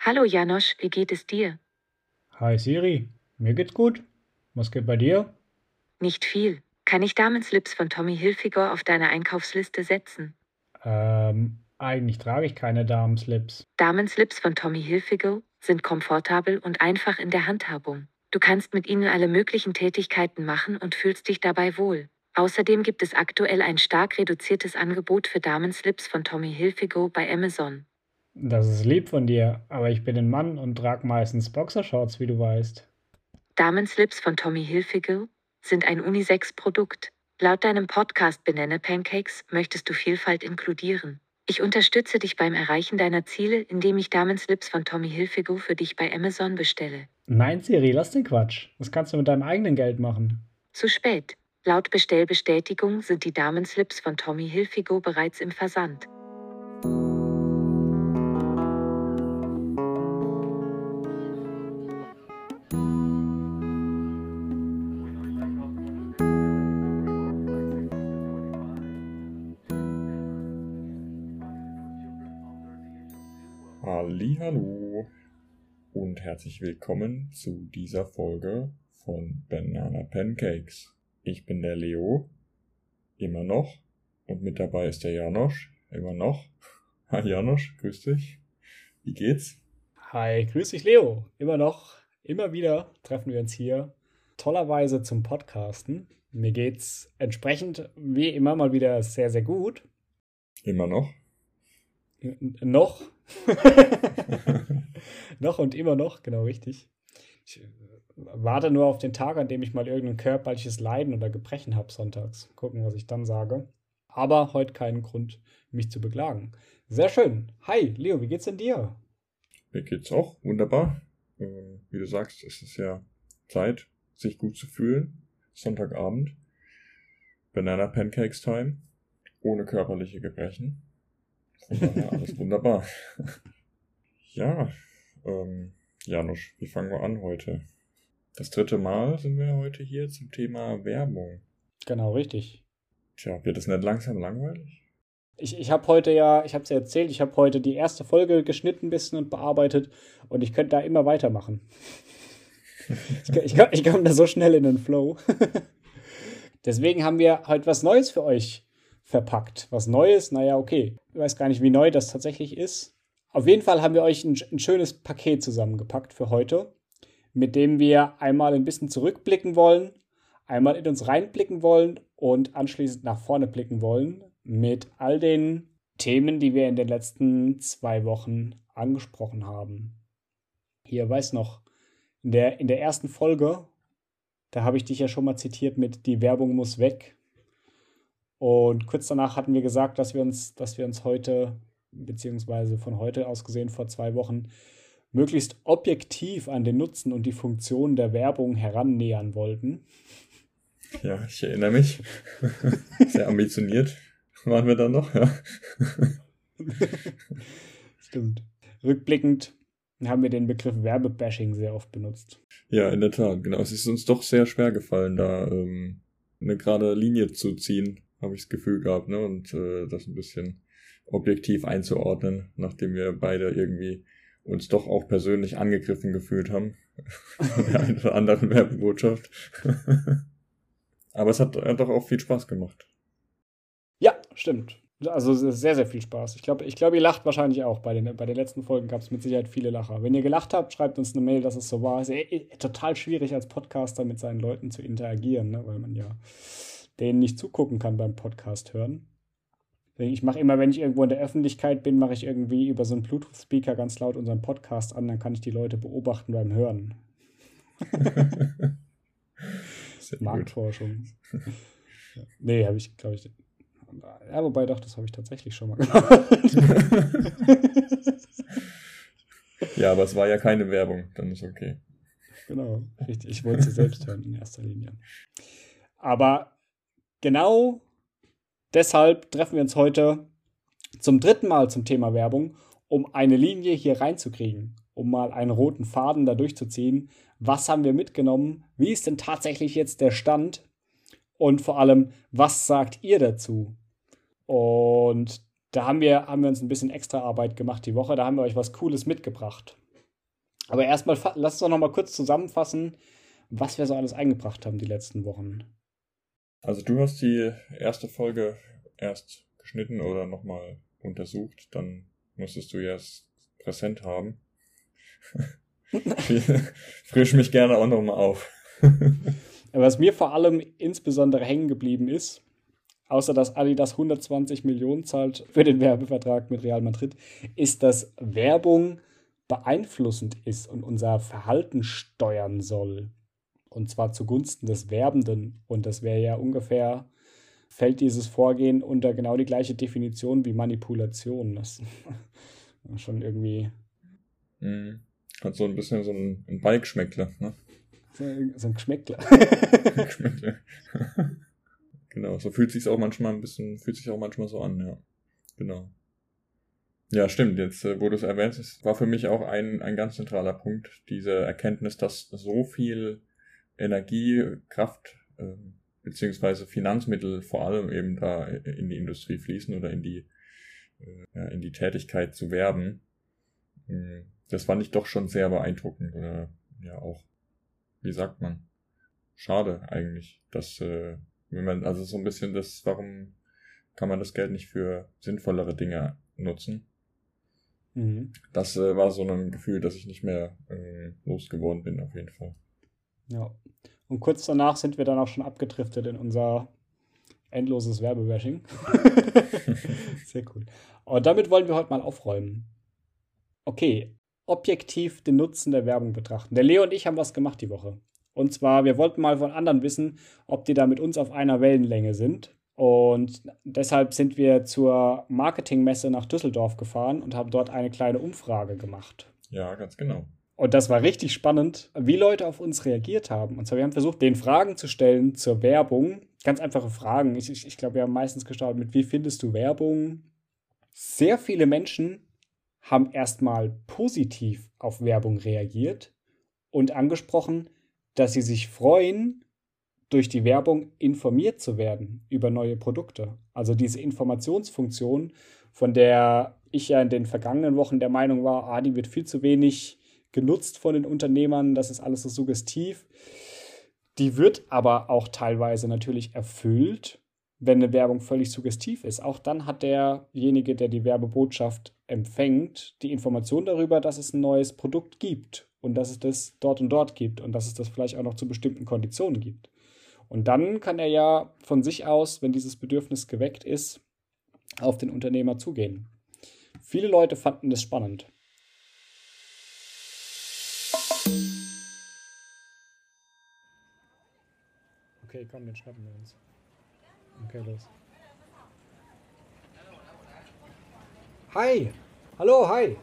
Hallo Janosch, wie geht es dir? Hi Siri, mir geht's gut. Was geht bei dir? Nicht viel. Kann ich Damenslips von Tommy Hilfiger auf deine Einkaufsliste setzen? Ähm, eigentlich trage ich keine Damenslips. Damenslips von Tommy Hilfiger sind komfortabel und einfach in der Handhabung. Du kannst mit ihnen alle möglichen Tätigkeiten machen und fühlst dich dabei wohl. Außerdem gibt es aktuell ein stark reduziertes Angebot für Damenslips von Tommy Hilfiger bei Amazon. Das ist lieb von dir, aber ich bin ein Mann und trage meistens Boxershorts, wie du weißt. Damenslips von Tommy Hilfiger sind ein Unisex-Produkt. Laut deinem Podcast Benenne Pancakes möchtest du Vielfalt inkludieren. Ich unterstütze dich beim Erreichen deiner Ziele, indem ich Damenslips von Tommy Hilfiger für dich bei Amazon bestelle. Nein, Siri, lass den Quatsch. Das kannst du mit deinem eigenen Geld machen. Zu spät. Laut Bestellbestätigung sind die Damenslips von Tommy Hilfiger bereits im Versand. Hallo und herzlich willkommen zu dieser Folge von Banana Pancakes. Ich bin der Leo, immer noch, und mit dabei ist der Janosch, immer noch. Hi Janosch, grüß dich. Wie geht's? Hi, grüß dich Leo, immer noch, immer wieder treffen wir uns hier tollerweise zum Podcasten. Mir geht's entsprechend wie immer mal wieder sehr, sehr gut. Immer noch? N noch. noch und immer noch, genau richtig. Ich äh, warte nur auf den Tag, an dem ich mal irgendein körperliches Leiden oder Gebrechen habe sonntags. Gucken, was ich dann sage. Aber heute keinen Grund, mich zu beklagen. Sehr schön. Hi, Leo, wie geht's denn dir? Mir geht's auch wunderbar. Äh, wie du sagst, es ist ja Zeit, sich gut zu fühlen. Sonntagabend. Banana Pancakes Time. Ohne körperliche Gebrechen. Von daher alles wunderbar. ja, ähm, Janusz, wie fangen wir an heute? Das dritte Mal sind wir heute hier zum Thema Werbung. Genau, richtig. Tja, wird das nicht langsam langweilig? Ich, ich habe heute ja, ich habe es ja erzählt, ich habe heute die erste Folge geschnitten ein bisschen und bearbeitet und ich könnte da immer weitermachen. ich, ich, ich komme da so schnell in den Flow. Deswegen haben wir heute was Neues für euch verpackt. Was Neues, naja, okay. Ich weiß gar nicht, wie neu das tatsächlich ist. Auf jeden Fall haben wir euch ein, ein schönes Paket zusammengepackt für heute, mit dem wir einmal ein bisschen zurückblicken wollen, einmal in uns reinblicken wollen und anschließend nach vorne blicken wollen mit all den Themen, die wir in den letzten zwei Wochen angesprochen haben. Hier weiß noch, in der, in der ersten Folge, da habe ich dich ja schon mal zitiert mit Die Werbung muss weg. Und kurz danach hatten wir gesagt, dass wir uns, dass wir uns heute, beziehungsweise von heute aus gesehen vor zwei Wochen, möglichst objektiv an den Nutzen und die Funktion der Werbung herannähern wollten. Ja, ich erinnere mich. Sehr ambitioniert waren wir dann noch, ja. Stimmt. Rückblickend haben wir den Begriff Werbebashing sehr oft benutzt. Ja, in der Tat, genau. Es ist uns doch sehr schwer gefallen, da ähm, eine gerade Linie zu ziehen, habe ich das Gefühl gehabt, ne? Und äh, das ein bisschen objektiv einzuordnen, nachdem wir beide irgendwie uns doch auch persönlich angegriffen gefühlt haben. Der einen oder anderen Werbebotschaft. Aber es hat doch auch viel Spaß gemacht. Ja, stimmt. Also sehr, sehr viel Spaß. Ich glaube, ich glaub, ihr lacht wahrscheinlich auch. Bei den, bei den letzten Folgen gab es mit Sicherheit viele Lacher. Wenn ihr gelacht habt, schreibt uns eine Mail, dass es so war. Es ist eh, total schwierig als Podcaster mit seinen Leuten zu interagieren, ne? weil man ja denen nicht zugucken kann beim Podcast hören. Ich mache immer, wenn ich irgendwo in der Öffentlichkeit bin, mache ich irgendwie über so einen Bluetooth-Speaker ganz laut unseren Podcast an, dann kann ich die Leute beobachten beim Hören. Marktforschung. nee, habe ich, glaube ich. Ja, wobei doch, das habe ich tatsächlich schon mal gemacht. ja, aber es war ja keine Werbung, dann ist okay. Genau, richtig. Ich wollte sie selbst hören in erster Linie. Aber genau deshalb treffen wir uns heute zum dritten Mal zum Thema Werbung, um eine Linie hier reinzukriegen, um mal einen roten Faden da durchzuziehen. Was haben wir mitgenommen? Wie ist denn tatsächlich jetzt der Stand? Und vor allem, was sagt ihr dazu? Und da haben wir, haben wir uns ein bisschen extra Arbeit gemacht die Woche. Da haben wir euch was Cooles mitgebracht. Aber erstmal, lasst uns doch noch mal kurz zusammenfassen, was wir so alles eingebracht haben die letzten Wochen. Also du hast die erste Folge erst geschnitten oder nochmal untersucht, dann musstest du ja es präsent haben. Frisch mich gerne auch nochmal auf. Was mir vor allem insbesondere hängen geblieben ist, außer dass Adidas 120 Millionen zahlt für den Werbevertrag mit Real Madrid, ist, dass Werbung beeinflussend ist und unser Verhalten steuern soll. Und zwar zugunsten des Werbenden. Und das wäre ja ungefähr, fällt dieses Vorgehen unter genau die gleiche Definition wie Manipulation. Das ist schon irgendwie. Mhm. Hat so ein bisschen so ein, ein ne? So, so ein Geschmäckler. Geschmäckler. genau, so fühlt sich auch manchmal ein bisschen, fühlt sich auch manchmal so an, ja. Genau. Ja, stimmt. Jetzt, äh, wo du es erwähnst, war für mich auch ein, ein ganz zentraler Punkt, diese Erkenntnis, dass so viel Energie, Kraft, äh, beziehungsweise Finanzmittel vor allem eben da in die Industrie fließen oder in die, äh, in die Tätigkeit zu werben. Hm, das fand ich doch schon sehr beeindruckend oder ja auch, wie sagt man, schade eigentlich, dass, äh, wenn man, also so ein bisschen das, warum kann man das Geld nicht für sinnvollere Dinge nutzen? Mhm. Das äh, war so ein Gefühl, dass ich nicht mehr äh, losgeworden bin, auf jeden Fall. Ja. Und kurz danach sind wir dann auch schon abgedriftet in unser endloses Werbebashing. Sehr cool. Und damit wollen wir heute mal aufräumen. Okay, objektiv den Nutzen der Werbung betrachten. Der Leo und ich haben was gemacht die Woche. Und zwar, wir wollten mal von anderen wissen, ob die da mit uns auf einer Wellenlänge sind. Und deshalb sind wir zur Marketingmesse nach Düsseldorf gefahren und haben dort eine kleine Umfrage gemacht. Ja, ganz genau. Und das war richtig spannend, wie Leute auf uns reagiert haben. Und zwar, wir haben versucht, den Fragen zu stellen zur Werbung. Ganz einfache Fragen. Ich, ich, ich glaube, wir haben meistens gestartet mit, wie findest du Werbung? Sehr viele Menschen haben erstmal positiv auf Werbung reagiert und angesprochen, dass sie sich freuen, durch die Werbung informiert zu werden über neue Produkte. Also diese Informationsfunktion, von der ich ja in den vergangenen Wochen der Meinung war, ah, die wird viel zu wenig genutzt von den Unternehmern, das ist alles so suggestiv. Die wird aber auch teilweise natürlich erfüllt, wenn eine Werbung völlig suggestiv ist. Auch dann hat derjenige, der die Werbebotschaft empfängt, die Information darüber, dass es ein neues Produkt gibt und dass es das dort und dort gibt und dass es das vielleicht auch noch zu bestimmten Konditionen gibt. Und dann kann er ja von sich aus, wenn dieses Bedürfnis geweckt ist, auf den Unternehmer zugehen. Viele Leute fanden das spannend. Okay, komm, den schnappen wir uns. Okay, los. Hi! Hallo, hi!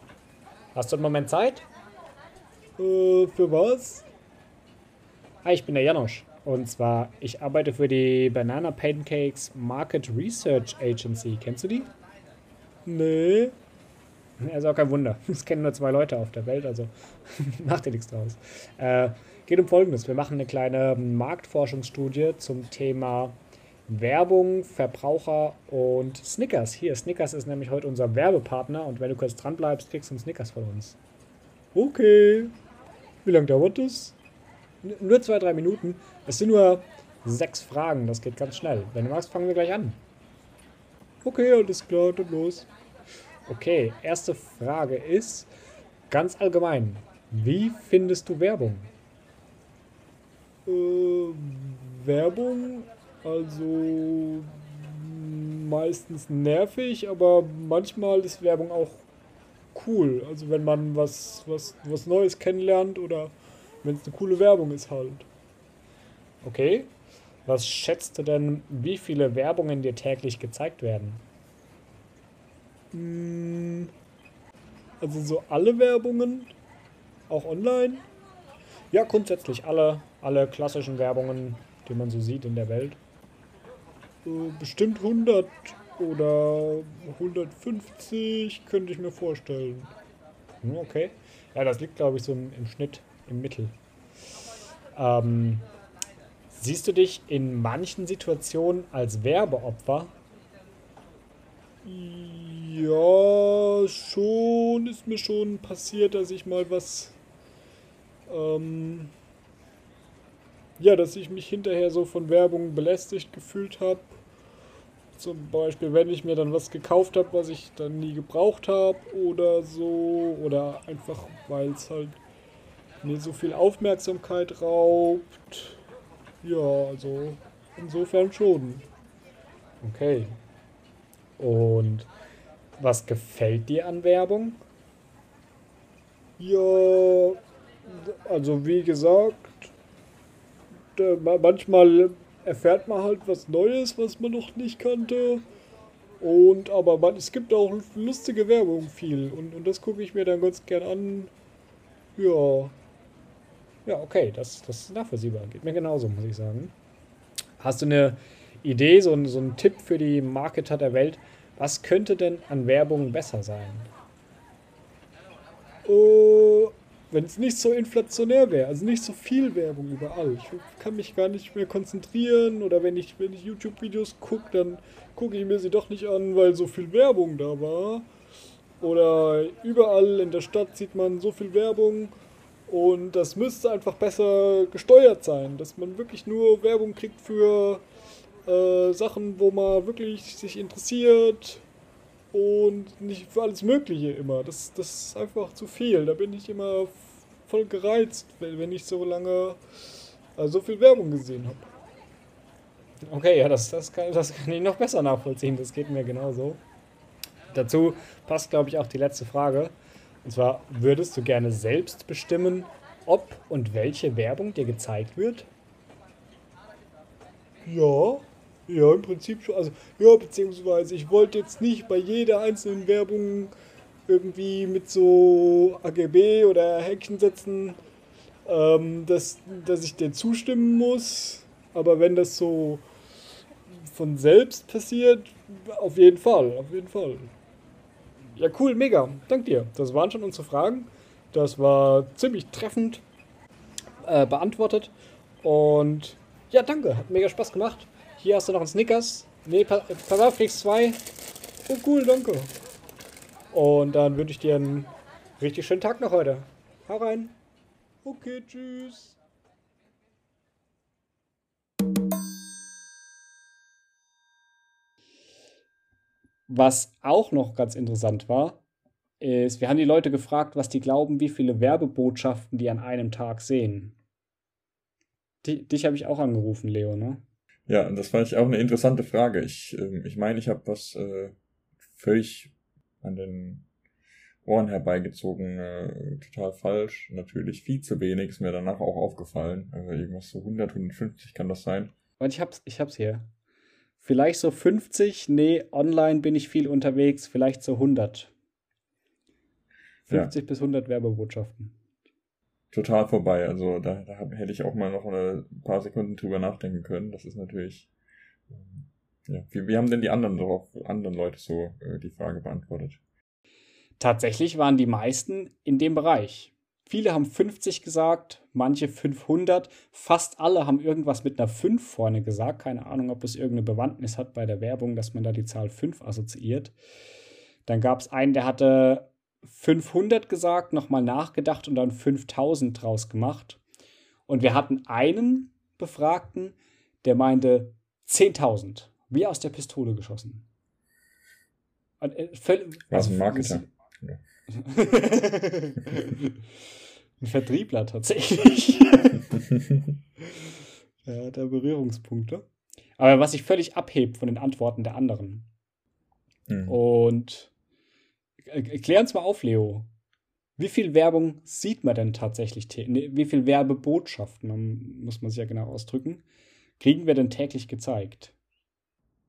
Hast du einen Moment Zeit? Äh, für was? Hi, ich bin der Janosch. Und zwar, ich arbeite für die Banana Pancakes Market Research Agency. Kennst du die? Nee. Ja, ist auch kein Wunder. Es kennen nur zwei Leute auf der Welt, also macht dir nichts draus. Äh, geht um Folgendes. Wir machen eine kleine Marktforschungsstudie zum Thema Werbung, Verbraucher und Snickers. Hier, Snickers ist nämlich heute unser Werbepartner und wenn du kurz dran bleibst, kriegst du einen Snickers von uns. Okay. Wie lange dauert das? Nur zwei, drei Minuten. Es sind nur sechs Fragen, das geht ganz schnell. Wenn du magst, fangen wir gleich an. Okay, alles klar, dann los. Okay, erste Frage ist ganz allgemein. Wie findest du Werbung? Äh, Werbung, also meistens nervig, aber manchmal ist Werbung auch cool. Also wenn man was, was, was Neues kennenlernt oder wenn es eine coole Werbung ist halt. Okay. Was schätzt du denn, wie viele Werbungen dir täglich gezeigt werden? Hm, also so alle Werbungen, auch online? Ja, grundsätzlich alle, alle klassischen Werbungen, die man so sieht in der Welt. Bestimmt 100 oder 150 könnte ich mir vorstellen. Hm, okay. Ja, das liegt, glaube ich, so im, im Schnitt, im Mittel. Ähm, siehst du dich in manchen Situationen als Werbeopfer? Ja, schon ist mir schon passiert, dass ich mal was. Ähm, ja, dass ich mich hinterher so von Werbung belästigt gefühlt habe. Zum Beispiel, wenn ich mir dann was gekauft habe, was ich dann nie gebraucht habe oder so. Oder einfach, weil es halt mir so viel Aufmerksamkeit raubt. Ja, also insofern schon. Okay. Und was gefällt dir an Werbung? Ja, also wie gesagt, manchmal erfährt man halt was Neues, was man noch nicht kannte. Und aber man, es gibt auch lustige Werbung viel. Und, und das gucke ich mir dann ganz gern an. Ja. Ja, okay, das, das ist nachvollziehbar. Geht mir genauso, muss ich sagen. Hast du eine Idee, so, so einen Tipp für die Marketer der Welt? Was könnte denn an Werbung besser sein? Äh, wenn es nicht so inflationär wäre, also nicht so viel Werbung überall. Ich kann mich gar nicht mehr konzentrieren oder wenn ich, wenn ich YouTube-Videos gucke, dann gucke ich mir sie doch nicht an, weil so viel Werbung da war. Oder überall in der Stadt sieht man so viel Werbung und das müsste einfach besser gesteuert sein, dass man wirklich nur Werbung kriegt für äh, Sachen, wo man wirklich sich interessiert und nicht für alles Mögliche immer. Das, das ist einfach zu viel. Da bin ich immer voll gereizt, wenn ich so lange äh, so viel Werbung gesehen habe. Okay, ja, das, das, kann, das kann ich noch besser nachvollziehen. Das geht mir genauso. Dazu passt, glaube ich, auch die letzte Frage. Und zwar, würdest du gerne selbst bestimmen, ob und welche Werbung dir gezeigt wird? Ja, ja, im Prinzip schon. Also, ja, beziehungsweise ich wollte jetzt nicht bei jeder einzelnen Werbung irgendwie mit so AGB oder Häkchen setzen, ähm, dass, dass ich dir zustimmen muss. Aber wenn das so von selbst passiert, auf jeden Fall, auf jeden Fall. Ja, cool, mega. Dank dir. Das waren schon unsere Fragen. Das war ziemlich treffend äh, beantwortet. Und ja, danke. Hat mega Spaß gemacht. Hier hast du noch einen Snickers. Nee, kriegst zwei. Oh, cool, danke. Und dann wünsche ich dir einen richtig schönen Tag noch heute. Hau rein. Okay, tschüss. Was auch noch ganz interessant war, ist, wir haben die Leute gefragt, was die glauben, wie viele Werbebotschaften die an einem Tag sehen. Die, dich habe ich auch angerufen, Leo, ne? Ja, das fand ich auch eine interessante Frage. Ich meine, ich, mein, ich habe was äh, völlig an den Ohren herbeigezogen, äh, total falsch. Natürlich viel zu wenig, ist mir danach auch aufgefallen. Also irgendwas so 100, 150 kann das sein. Und ich hab's, ich hab's hier. Vielleicht so 50, nee, online bin ich viel unterwegs, vielleicht so 100. 50 ja. bis 100 Werbebotschaften total vorbei. Also da, da hätte ich auch mal noch ein paar Sekunden drüber nachdenken können. Das ist natürlich. Ähm, ja. Wie, wie haben denn die anderen, darauf, anderen Leute so äh, die Frage beantwortet? Tatsächlich waren die meisten in dem Bereich. Viele haben 50 gesagt, manche 500, fast alle haben irgendwas mit einer 5 vorne gesagt. Keine Ahnung, ob das irgendeine Bewandtnis hat bei der Werbung, dass man da die Zahl 5 assoziiert. Dann gab es einen, der hatte 500 gesagt, nochmal nachgedacht und dann 5000 draus gemacht. Und wir hatten einen Befragten, der meinte 10.000, wie aus der Pistole geschossen. Äh, Was ein Marketer. ein Vertriebler tatsächlich. ja, der Berührungspunkte. Aber was sich völlig abhebt von den Antworten der anderen. Mhm. Und Klär uns mal auf, Leo. Wie viel Werbung sieht man denn tatsächlich? Wie viel Werbebotschaften, muss man sich ja genau ausdrücken, kriegen wir denn täglich gezeigt?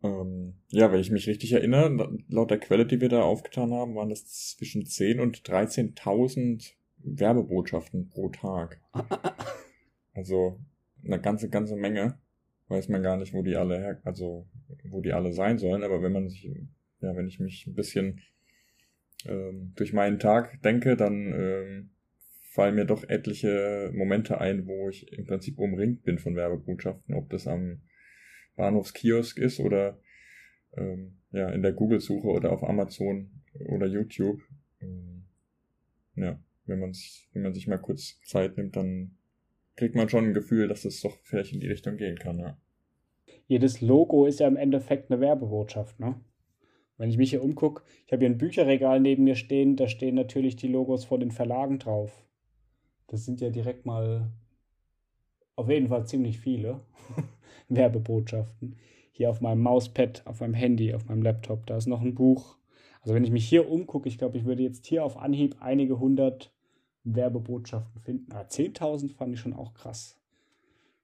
Ähm, ja, wenn ich mich richtig erinnere, laut der Quelle, die wir da aufgetan haben, waren das zwischen 10 und 13.000 Werbebotschaften pro Tag. Also eine ganze, ganze Menge. Weiß man gar nicht, wo die alle her, also wo die alle sein sollen, aber wenn man sich, ja, wenn ich mich ein bisschen ähm, durch meinen Tag denke, dann ähm, fallen mir doch etliche Momente ein, wo ich im Prinzip umringt bin von Werbebotschaften, ob das am Bahnhofskiosk ist oder ähm, ja, in der Google-Suche oder auf Amazon oder YouTube. Ähm, ja, wenn, man's, wenn man sich mal kurz Zeit nimmt, dann kriegt man schon ein Gefühl, dass es doch vielleicht in die Richtung gehen kann, ja. Jedes Logo ist ja im Endeffekt eine Werbebotschaft, ne? Wenn ich mich hier umgucke, ich habe hier ein Bücherregal neben mir stehen, da stehen natürlich die Logos von den Verlagen drauf. Das sind ja direkt mal auf jeden Fall ziemlich viele Werbebotschaften. Hier auf meinem Mauspad, auf meinem Handy, auf meinem Laptop, da ist noch ein Buch. Also wenn ich mich hier umgucke, ich glaube, ich würde jetzt hier auf Anhieb einige hundert Werbebotschaften finden. Aber ah, 10.000 fand ich schon auch krass.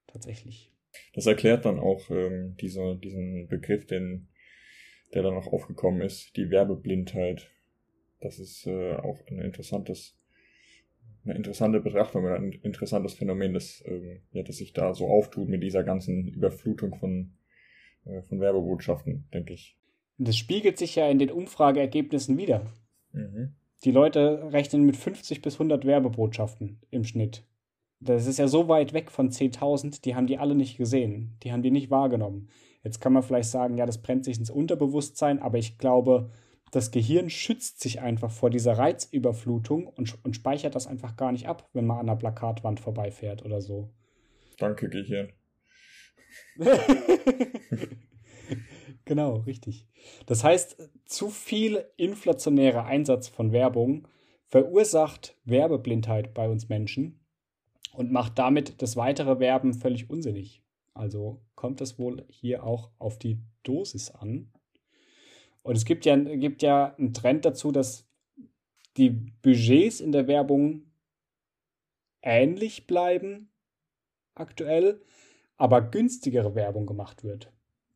Tatsächlich. Das erklärt dann auch ähm, diese, diesen Begriff, den, der dann auch aufgekommen ist, die Werbeblindheit. Das ist äh, auch ein interessantes eine interessante Betrachtung oder ein interessantes Phänomen, das, ähm, ja, das sich da so auftut mit dieser ganzen Überflutung von, äh, von Werbebotschaften, denke ich. Das spiegelt sich ja in den Umfrageergebnissen wieder. Mhm. Die Leute rechnen mit 50 bis 100 Werbebotschaften im Schnitt. Das ist ja so weit weg von 10.000, die haben die alle nicht gesehen. Die haben die nicht wahrgenommen. Jetzt kann man vielleicht sagen, ja, das brennt sich ins Unterbewusstsein, aber ich glaube, das Gehirn schützt sich einfach vor dieser Reizüberflutung und, und speichert das einfach gar nicht ab, wenn man an einer Plakatwand vorbeifährt oder so. Danke, Gehirn. genau, richtig. Das heißt, zu viel inflationärer Einsatz von Werbung verursacht Werbeblindheit bei uns Menschen und macht damit das weitere Werben völlig unsinnig. Also kommt es wohl hier auch auf die Dosis an. Und es gibt ja, gibt ja einen Trend dazu, dass die Budgets in der Werbung ähnlich bleiben aktuell, aber günstigere Werbung gemacht wird.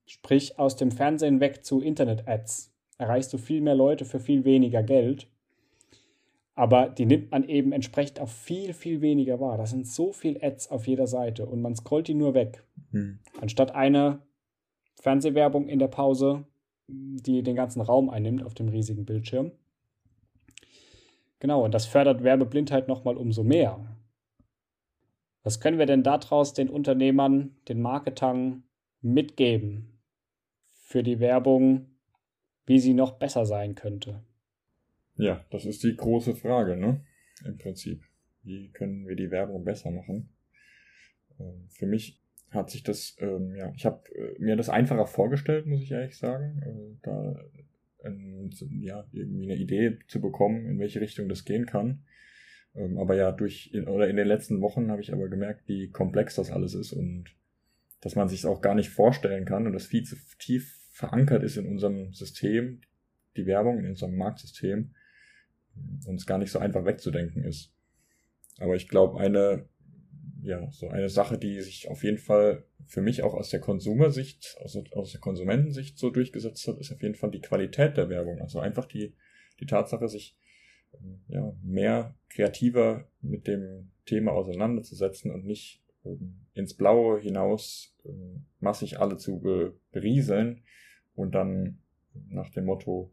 Sprich, aus dem Fernsehen weg zu Internet-Ads erreichst du viel mehr Leute für viel weniger Geld. Aber die nimmt man eben entsprechend auf viel, viel weniger wahr. Das sind so viele Ads auf jeder Seite und man scrollt die nur weg. Hm. Anstatt eine Fernsehwerbung in der Pause die den ganzen Raum einnimmt auf dem riesigen Bildschirm. Genau, und das fördert Werbeblindheit nochmal umso mehr. Was können wir denn daraus den Unternehmern, den Marketern mitgeben für die Werbung, wie sie noch besser sein könnte? Ja, das ist die große Frage, ne? Im Prinzip. Wie können wir die Werbung besser machen? Ähm, für mich hat sich das, ähm, ja, ich habe äh, mir das einfacher vorgestellt, muss ich ehrlich sagen, äh, da ähm, ja, irgendwie eine Idee zu bekommen, in welche Richtung das gehen kann. Ähm, aber ja, durch, in, oder in den letzten Wochen habe ich aber gemerkt, wie komplex das alles ist und dass man sich auch gar nicht vorstellen kann und das viel zu tief verankert ist in unserem System, die Werbung in unserem Marktsystem, und es gar nicht so einfach wegzudenken ist. Aber ich glaube, eine ja, so eine Sache, die sich auf jeden Fall für mich auch aus der Konsumersicht, aus, aus der Konsumentensicht so durchgesetzt hat, ist auf jeden Fall die Qualität der Werbung. Also einfach die, die Tatsache, sich ähm, ja, mehr kreativer mit dem Thema auseinanderzusetzen und nicht ähm, ins Blaue hinaus ähm, massig alle zu berieseln und dann nach dem Motto,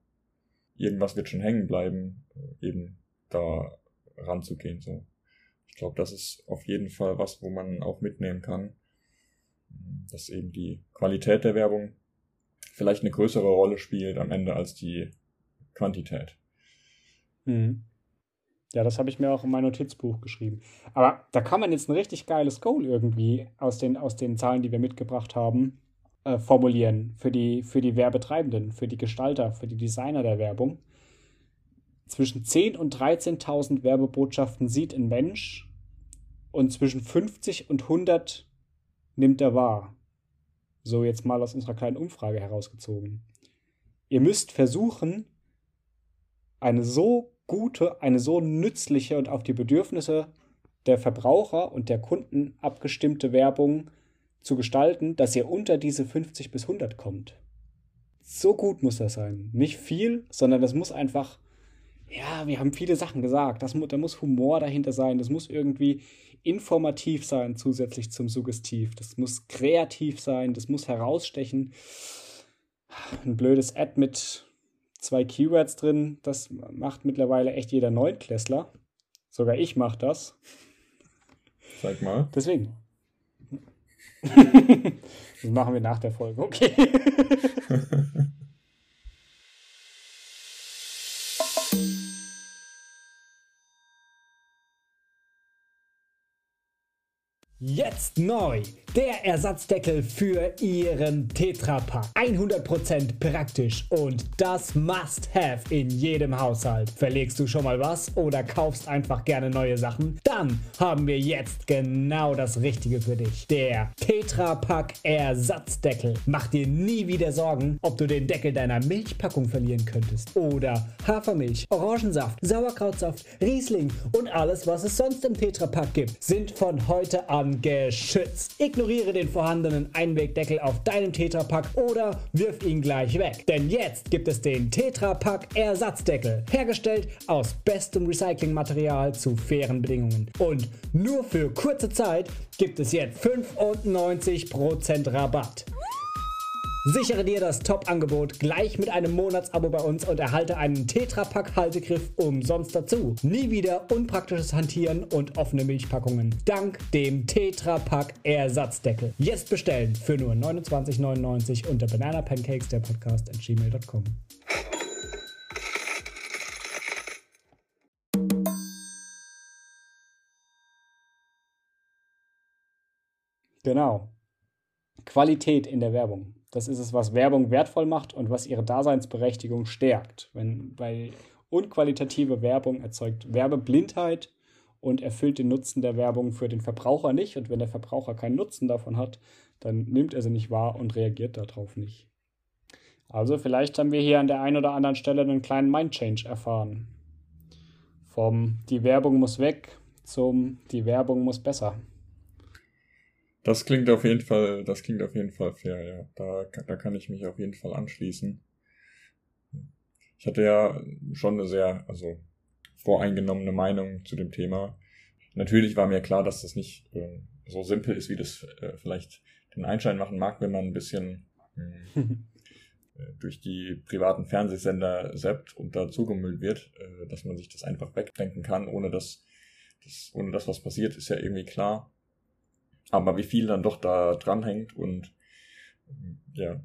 irgendwas wird schon hängen bleiben, äh, eben da ranzugehen. So. Ich glaube, das ist auf jeden Fall was, wo man auch mitnehmen kann, dass eben die Qualität der Werbung vielleicht eine größere Rolle spielt am Ende als die Quantität. Mhm. Ja, das habe ich mir auch in mein Notizbuch geschrieben. Aber da kann man jetzt ein richtig geiles Goal irgendwie aus den, aus den Zahlen, die wir mitgebracht haben, äh, formulieren für die, für die Werbetreibenden, für die Gestalter, für die Designer der Werbung zwischen 10.000 und 13.000 Werbebotschaften sieht ein Mensch und zwischen 50 und 100 nimmt er wahr. So jetzt mal aus unserer kleinen Umfrage herausgezogen. Ihr müsst versuchen, eine so gute, eine so nützliche und auf die Bedürfnisse der Verbraucher und der Kunden abgestimmte Werbung zu gestalten, dass ihr unter diese 50 bis 100 kommt. So gut muss das sein. Nicht viel, sondern das muss einfach ja, wir haben viele Sachen gesagt. Das, da muss Humor dahinter sein. Das muss irgendwie informativ sein, zusätzlich zum Suggestiv. Das muss kreativ sein. Das muss herausstechen. Ein blödes Ad mit zwei Keywords drin, das macht mittlerweile echt jeder Neunklässler. Sogar ich mache das. Sag mal. Deswegen. das machen wir nach der Folge, okay. Jetzt neu der Ersatzdeckel für Ihren Tetrapack. 100% praktisch und das Must-Have in jedem Haushalt. Verlegst du schon mal was oder kaufst einfach gerne neue Sachen? Dann haben wir jetzt genau das Richtige für dich. Der Tetrapack Ersatzdeckel. Mach dir nie wieder Sorgen, ob du den Deckel deiner Milchpackung verlieren könntest. Oder Hafermilch, Orangensaft, Sauerkrautsaft, Riesling und alles, was es sonst im Tetrapack gibt, sind von heute an geschützt. Ignoriere den vorhandenen Einwegdeckel auf deinem Tetrapack oder wirf ihn gleich weg. Denn jetzt gibt es den Tetrapack Ersatzdeckel, hergestellt aus bestem Recyclingmaterial zu fairen Bedingungen. Und nur für kurze Zeit gibt es jetzt 95% Rabatt. Sichere dir das Top-Angebot gleich mit einem Monatsabo bei uns und erhalte einen Tetrapack-Haltegriff umsonst dazu. Nie wieder unpraktisches Hantieren und offene Milchpackungen. Dank dem Tetrapack-Ersatzdeckel. Jetzt bestellen für nur 29,99 unter Banana Pancakes, der Podcast at gmail.com. Genau. Qualität in der Werbung. Das ist es, was Werbung wertvoll macht und was ihre Daseinsberechtigung stärkt. Wenn bei unqualitative Werbung erzeugt Werbeblindheit und erfüllt den Nutzen der Werbung für den Verbraucher nicht. Und wenn der Verbraucher keinen Nutzen davon hat, dann nimmt er sie nicht wahr und reagiert darauf nicht. Also vielleicht haben wir hier an der einen oder anderen Stelle einen kleinen Mindchange erfahren. Vom die Werbung muss weg zum die Werbung muss besser. Das klingt auf jeden Fall, das klingt auf jeden Fall fair, ja. Da, da kann ich mich auf jeden Fall anschließen. Ich hatte ja schon eine sehr, also voreingenommene Meinung zu dem Thema. Natürlich war mir klar, dass das nicht äh, so simpel ist, wie das äh, vielleicht den Einschein machen mag, wenn man ein bisschen äh, durch die privaten Fernsehsender seppt und da zugemüllt wird, äh, dass man sich das einfach wegdenken kann, ohne dass, dass, ohne dass was passiert, ist ja irgendwie klar. Aber wie viel dann doch da dranhängt und ja,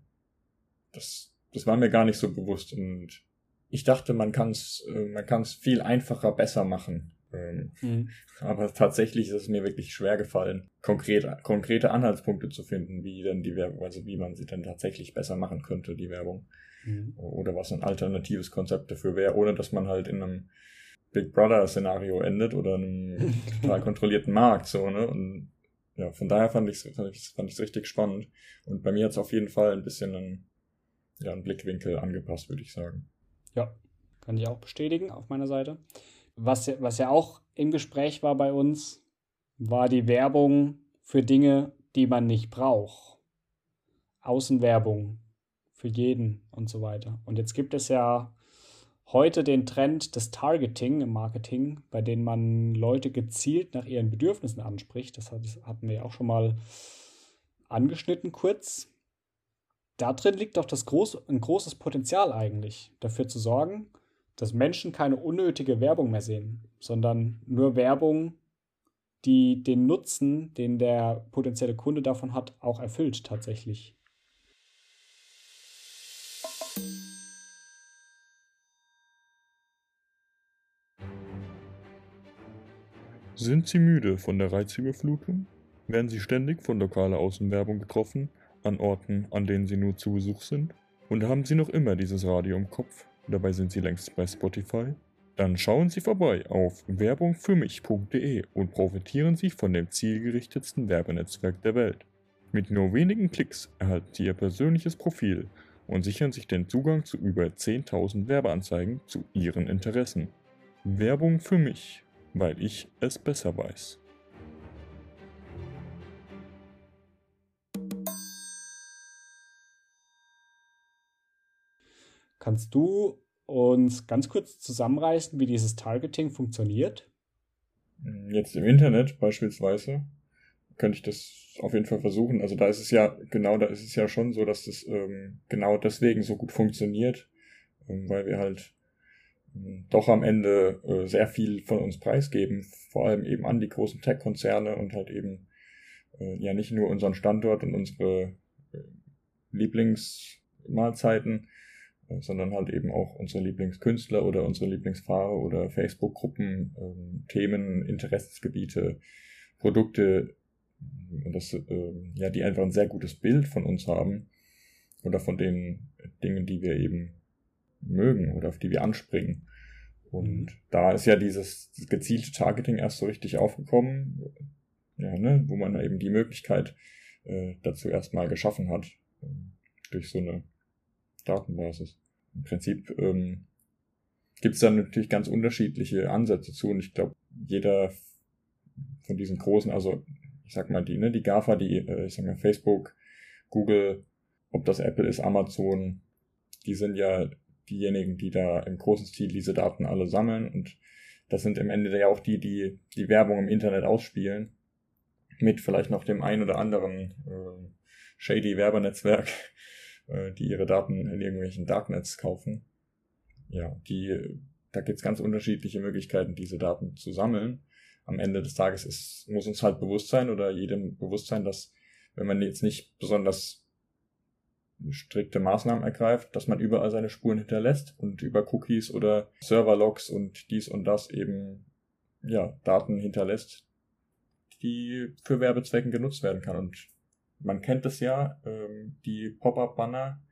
das, das war mir gar nicht so bewusst. Und ich dachte, man kann es äh, man kann's viel einfacher, besser machen. Ähm, mhm. Aber tatsächlich ist es mir wirklich schwer gefallen, konkrete, konkrete Anhaltspunkte zu finden, wie denn die Werbung, also wie man sie denn tatsächlich besser machen könnte, die Werbung. Mhm. Oder was ein alternatives Konzept dafür wäre, ohne dass man halt in einem Big Brother Szenario endet oder einem total kontrollierten Markt, so, ne? Und ja, von daher fand ich es fand fand richtig spannend. Und bei mir hat es auf jeden Fall ein bisschen einen, ja, einen Blickwinkel angepasst, würde ich sagen. Ja, kann ich auch bestätigen auf meiner Seite. Was, was ja auch im Gespräch war bei uns, war die Werbung für Dinge, die man nicht braucht. Außenwerbung für jeden und so weiter. Und jetzt gibt es ja heute den Trend des Targeting im Marketing, bei dem man Leute gezielt nach ihren Bedürfnissen anspricht. Das hatten wir ja auch schon mal angeschnitten kurz. Da drin liegt doch das groß, ein großes Potenzial eigentlich, dafür zu sorgen, dass Menschen keine unnötige Werbung mehr sehen, sondern nur Werbung, die den Nutzen, den der potenzielle Kunde davon hat, auch erfüllt tatsächlich. Sind Sie müde von der Reizüberflutung? Werden Sie ständig von lokaler Außenwerbung getroffen, an Orten, an denen Sie nur zu Besuch sind? Und haben Sie noch immer dieses Radio im Kopf? Dabei sind Sie längst bei Spotify? Dann schauen Sie vorbei auf werbungfürmich.de und profitieren Sie von dem zielgerichtetsten Werbenetzwerk der Welt. Mit nur wenigen Klicks erhalten Sie Ihr persönliches Profil und sichern sich den Zugang zu über 10.000 Werbeanzeigen zu Ihren Interessen. Werbung für mich weil ich es besser weiß. Kannst du uns ganz kurz zusammenreißen, wie dieses Targeting funktioniert? Jetzt im Internet beispielsweise könnte ich das auf jeden Fall versuchen. Also da ist es ja, genau, da ist es ja schon so, dass das ähm, genau deswegen so gut funktioniert, ähm, weil wir halt doch am Ende äh, sehr viel von uns preisgeben, vor allem eben an die großen Tech-Konzerne und halt eben äh, ja nicht nur unseren Standort und unsere äh, Lieblingsmahlzeiten, äh, sondern halt eben auch unsere Lieblingskünstler oder unsere Lieblingsfahrer oder Facebook-Gruppen, ähm, Themen, Interessensgebiete, Produkte, Und das, äh, ja, die einfach ein sehr gutes Bild von uns haben oder von den Dingen, die wir eben mögen oder auf die wir anspringen. Und mhm. da ist ja dieses gezielte Targeting erst so richtig aufgekommen, ja, ne, wo man eben die Möglichkeit äh, dazu erstmal geschaffen hat, äh, durch so eine Datenbasis. Im Prinzip ähm, gibt es dann natürlich ganz unterschiedliche Ansätze zu und ich glaube, jeder von diesen großen, also ich sag mal die, ne, die GAFA, die, äh, ich sag mal Facebook, Google, ob das Apple ist, Amazon, die sind ja diejenigen, die da im großen Stil diese Daten alle sammeln und das sind im Ende ja auch die, die die Werbung im Internet ausspielen, mit vielleicht noch dem ein oder anderen äh, shady Werbenetzwerk, äh, die ihre Daten in irgendwelchen Darknets kaufen. Ja, die, da gibt's ganz unterschiedliche Möglichkeiten, diese Daten zu sammeln. Am Ende des Tages ist, muss uns halt bewusst sein oder jedem bewusst sein, dass wenn man jetzt nicht besonders strikte Maßnahmen ergreift, dass man überall seine Spuren hinterlässt und über Cookies oder Serverlogs und dies und das eben ja, Daten hinterlässt, die für Werbezwecken genutzt werden kann. Und man kennt es ja, ähm, die Pop-up-Banner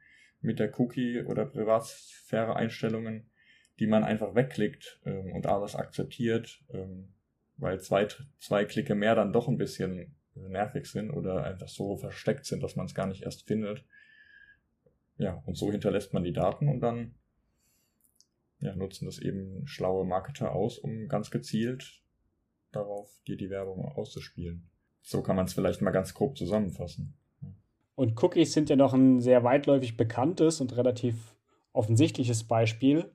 mit der Cookie- oder Privatsphäre-Einstellungen, die man einfach wegklickt ähm, und alles akzeptiert, ähm, weil zwei, zwei Klicke mehr dann doch ein bisschen nervig sind oder einfach so versteckt sind, dass man es gar nicht erst findet. Ja, und so hinterlässt man die Daten und dann ja, nutzen das eben schlaue Marketer aus, um ganz gezielt darauf, dir die Werbung auszuspielen. So kann man es vielleicht mal ganz grob zusammenfassen. Und Cookies sind ja noch ein sehr weitläufig bekanntes und relativ offensichtliches Beispiel.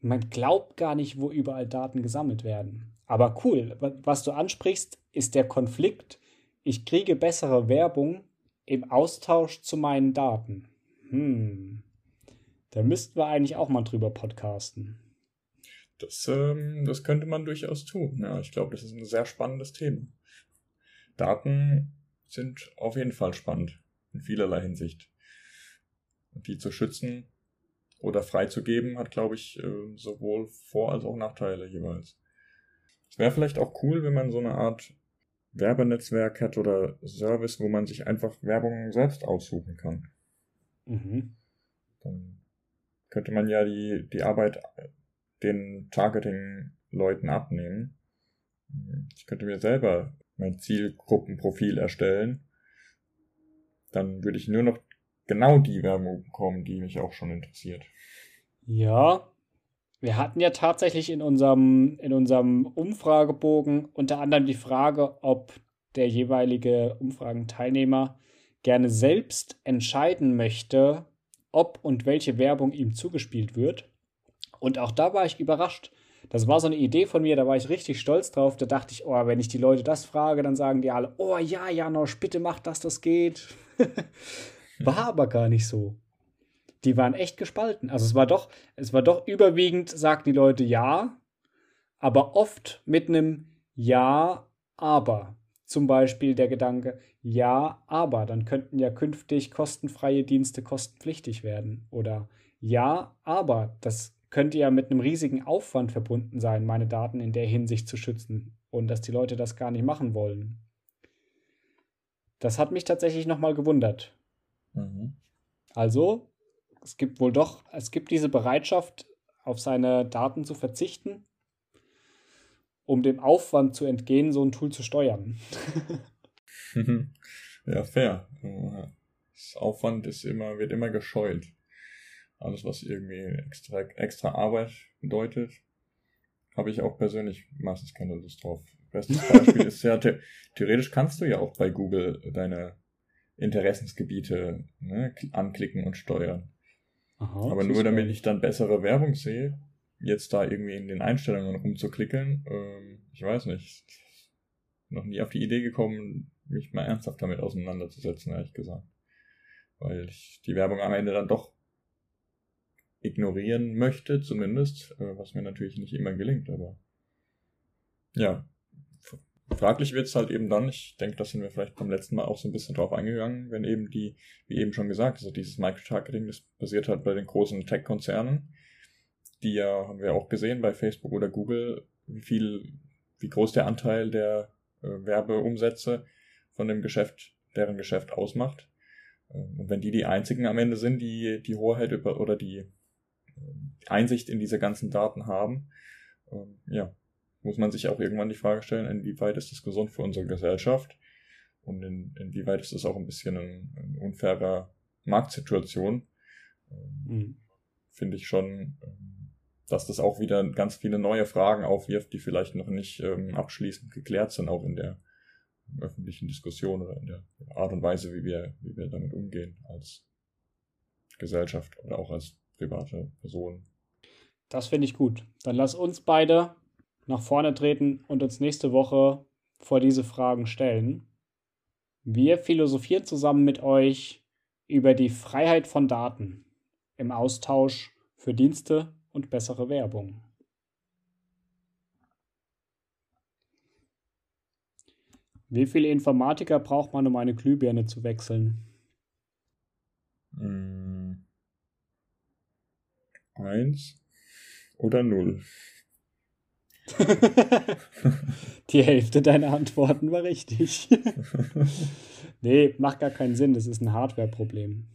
Man glaubt gar nicht, wo überall Daten gesammelt werden. Aber cool, was du ansprichst, ist der Konflikt, ich kriege bessere Werbung im Austausch zu meinen Daten. Hm. Da müssten wir eigentlich auch mal drüber podcasten. Das, ähm, das könnte man durchaus tun. Ja, ich glaube, das ist ein sehr spannendes Thema. Daten sind auf jeden Fall spannend in vielerlei Hinsicht. Und die zu schützen oder freizugeben, hat, glaube ich, äh, sowohl Vor- als auch Nachteile jeweils. Es wäre vielleicht auch cool, wenn man so eine Art Werbenetzwerk hat oder Service, wo man sich einfach Werbung selbst aussuchen kann. Mhm. Dann könnte man ja die, die Arbeit den Targeting-Leuten abnehmen. Ich könnte mir selber mein Zielgruppenprofil erstellen. Dann würde ich nur noch genau die Werbung bekommen, die mich auch schon interessiert. Ja, wir hatten ja tatsächlich in unserem, in unserem Umfragebogen unter anderem die Frage, ob der jeweilige Umfragenteilnehmer gerne selbst entscheiden möchte, ob und welche Werbung ihm zugespielt wird. Und auch da war ich überrascht. Das war so eine Idee von mir, da war ich richtig stolz drauf. Da dachte ich, oh, wenn ich die Leute das frage, dann sagen die alle, oh ja, Janosch, bitte mach, dass das geht. war aber gar nicht so. Die waren echt gespalten. Also es war doch, es war doch überwiegend, sagten die Leute ja, aber oft mit einem Ja, aber. Zum Beispiel der Gedanke, ja, aber dann könnten ja künftig kostenfreie Dienste kostenpflichtig werden. Oder ja, aber das könnte ja mit einem riesigen Aufwand verbunden sein, meine Daten in der Hinsicht zu schützen und dass die Leute das gar nicht machen wollen. Das hat mich tatsächlich nochmal gewundert. Mhm. Also, es gibt wohl doch, es gibt diese Bereitschaft, auf seine Daten zu verzichten, um dem Aufwand zu entgehen, so ein Tool zu steuern. ja, fair. Das Aufwand ist immer, wird immer gescheut. Alles, was irgendwie extra, extra Arbeit bedeutet, habe ich auch persönlich meistens keine Lust drauf. Bestes Beispiel ist ja, the theoretisch kannst du ja auch bei Google deine Interessensgebiete ne, anklicken und steuern. Aha, Aber nur damit ich dann bessere Werbung sehe, jetzt da irgendwie in den Einstellungen rumzuklicken, ähm, ich weiß nicht. Noch nie auf die Idee gekommen, mich mal ernsthaft damit auseinanderzusetzen, ehrlich gesagt. Weil ich die Werbung am Ende dann doch ignorieren möchte, zumindest, äh, was mir natürlich nicht immer gelingt, aber ja, fraglich wird es halt eben dann, ich denke, da sind wir vielleicht beim letzten Mal auch so ein bisschen drauf eingegangen, wenn eben die, wie eben schon gesagt, also dieses Microtargeting, das basiert halt bei den großen Tech-Konzernen, die ja, haben wir auch gesehen bei Facebook oder Google, wie viel, wie groß der Anteil der äh, Werbeumsätze von dem Geschäft, deren Geschäft ausmacht. Ähm, und wenn die die einzigen am Ende sind, die die Hoheit über oder die Einsicht in diese ganzen Daten haben, ähm, ja, muss man sich auch irgendwann die Frage stellen, inwieweit ist das gesund für unsere Gesellschaft und in, inwieweit ist das auch ein bisschen eine, eine unfaire Marktsituation. Ähm, mhm. Finde ich schon, ähm, dass das auch wieder ganz viele neue Fragen aufwirft, die vielleicht noch nicht ähm, abschließend geklärt sind, auch in der öffentlichen Diskussion oder in der Art und Weise, wie wir, wie wir damit umgehen als Gesellschaft oder auch als private Person. Das finde ich gut. Dann lass uns beide nach vorne treten und uns nächste Woche vor diese Fragen stellen. Wir philosophieren zusammen mit euch über die Freiheit von Daten im Austausch für Dienste und bessere Werbung. Wie viele Informatiker braucht man, um eine Glühbirne zu wechseln? Hm. Eins oder null. Die Hälfte deiner Antworten war richtig. nee, macht gar keinen Sinn. Das ist ein Hardware-Problem.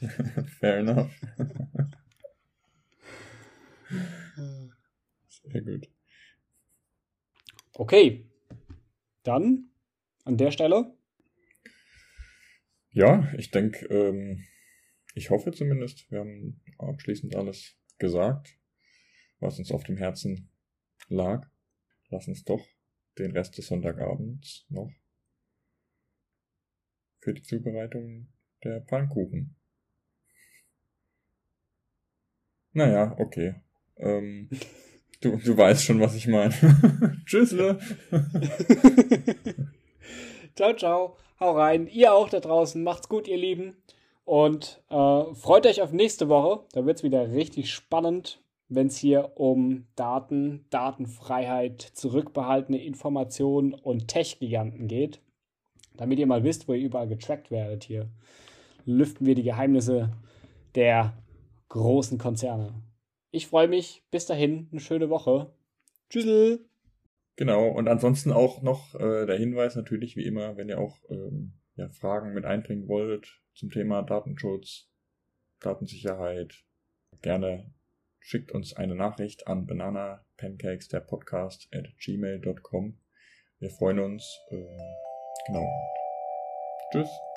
Fair enough. Sehr gut. Okay. Dann an der Stelle. Ja, ich denke, ähm, ich hoffe zumindest, wir haben abschließend alles gesagt was uns auf dem Herzen lag. Lass uns doch den Rest des Sonntagabends noch für die Zubereitung der Pfannkuchen. Naja, okay. Ähm, du, du weißt schon, was ich meine. Tschüssle. ciao, ciao. Hau rein. Ihr auch da draußen. Macht's gut, ihr Lieben. Und äh, freut euch auf nächste Woche. Da wird's wieder richtig spannend wenn es hier um Daten, Datenfreiheit, zurückbehaltene Informationen und Tech-Giganten geht. Damit ihr mal wisst, wo ihr überall getrackt werdet hier, lüften wir die Geheimnisse der großen Konzerne. Ich freue mich. Bis dahin, eine schöne Woche. Tschüssel. Genau, und ansonsten auch noch äh, der Hinweis natürlich, wie immer, wenn ihr auch ähm, ja, Fragen mit einbringen wollt zum Thema Datenschutz, Datensicherheit, gerne schickt uns eine Nachricht an bananapancakes, der Podcast at gmail.com. Wir freuen uns. Äh, genau. Tschüss.